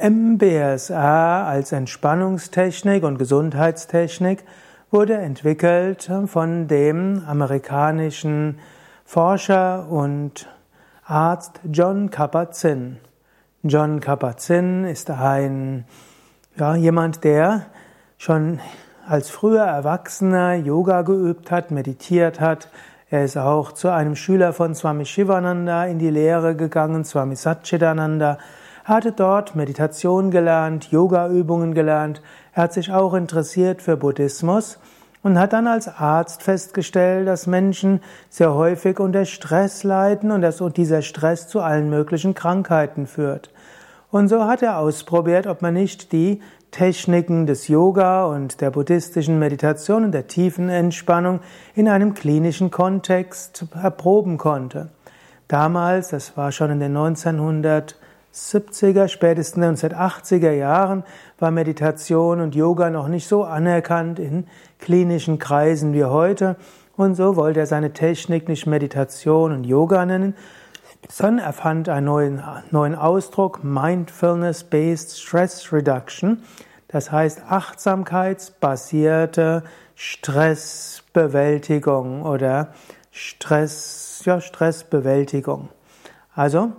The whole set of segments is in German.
MBSR als Entspannungstechnik und Gesundheitstechnik wurde entwickelt von dem amerikanischen Forscher und Arzt John Kabat-Zinn. John Kabat-Zinn ist ein ja, jemand, der schon als früher Erwachsener Yoga geübt hat, meditiert hat. Er ist auch zu einem Schüler von Swami Shivananda in die Lehre gegangen, Swami Satchitananda er hatte dort Meditation gelernt, Yoga-Übungen gelernt. Er hat sich auch interessiert für Buddhismus und hat dann als Arzt festgestellt, dass Menschen sehr häufig unter Stress leiden und dass dieser Stress zu allen möglichen Krankheiten führt. Und so hat er ausprobiert, ob man nicht die Techniken des Yoga und der buddhistischen Meditation und der tiefen Entspannung in einem klinischen Kontext erproben konnte. Damals, das war schon in den 1900 70er, spätestens 1980er Jahren war Meditation und Yoga noch nicht so anerkannt in klinischen Kreisen wie heute. Und so wollte er seine Technik nicht Meditation und Yoga nennen, sondern er fand einen neuen, neuen Ausdruck, Mindfulness-Based Stress Reduction. Das heißt achtsamkeitsbasierte Stressbewältigung oder Stress, ja, Stressbewältigung. Also,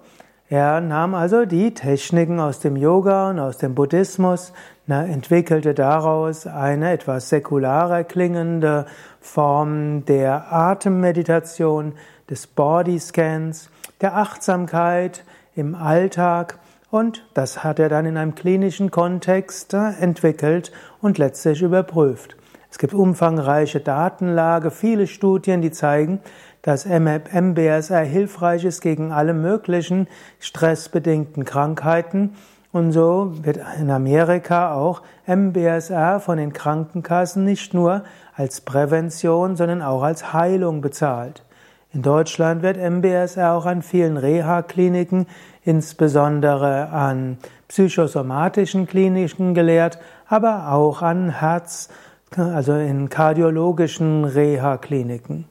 er nahm also die Techniken aus dem Yoga und aus dem Buddhismus, entwickelte daraus eine etwas säkularer klingende Form der Atemmeditation, des Bodyscans, der Achtsamkeit im Alltag und das hat er dann in einem klinischen Kontext äh, entwickelt und letztlich überprüft. Es gibt umfangreiche Datenlage, viele Studien, die zeigen, dass MBSR hilfreich ist gegen alle möglichen stressbedingten Krankheiten. Und so wird in Amerika auch MBSR von den Krankenkassen nicht nur als Prävention, sondern auch als Heilung bezahlt. In Deutschland wird MBSR auch an vielen Reha-Kliniken, insbesondere an psychosomatischen Kliniken gelehrt, aber auch an Herz- also in kardiologischen Reha-Kliniken.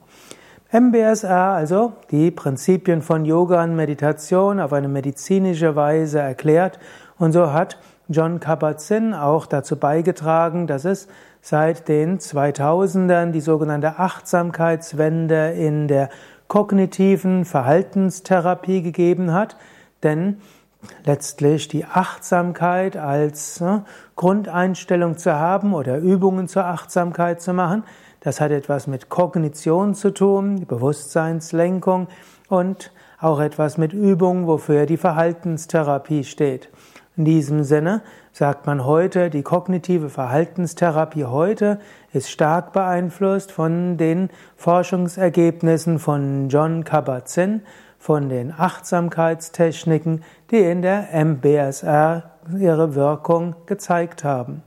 MBSR, also die Prinzipien von Yoga und Meditation auf eine medizinische Weise erklärt. Und so hat John Kabat-Zinn auch dazu beigetragen, dass es seit den 2000ern die sogenannte Achtsamkeitswende in der kognitiven Verhaltenstherapie gegeben hat. Denn letztlich die Achtsamkeit als ne, Grundeinstellung zu haben oder Übungen zur Achtsamkeit zu machen. Das hat etwas mit Kognition zu tun, Bewusstseinslenkung und auch etwas mit Übung, wofür die Verhaltenstherapie steht. In diesem Sinne sagt man heute, die kognitive Verhaltenstherapie heute ist stark beeinflusst von den Forschungsergebnissen von John Kabat-Zinn, von den Achtsamkeitstechniken, die in der MBSR ihre Wirkung gezeigt haben.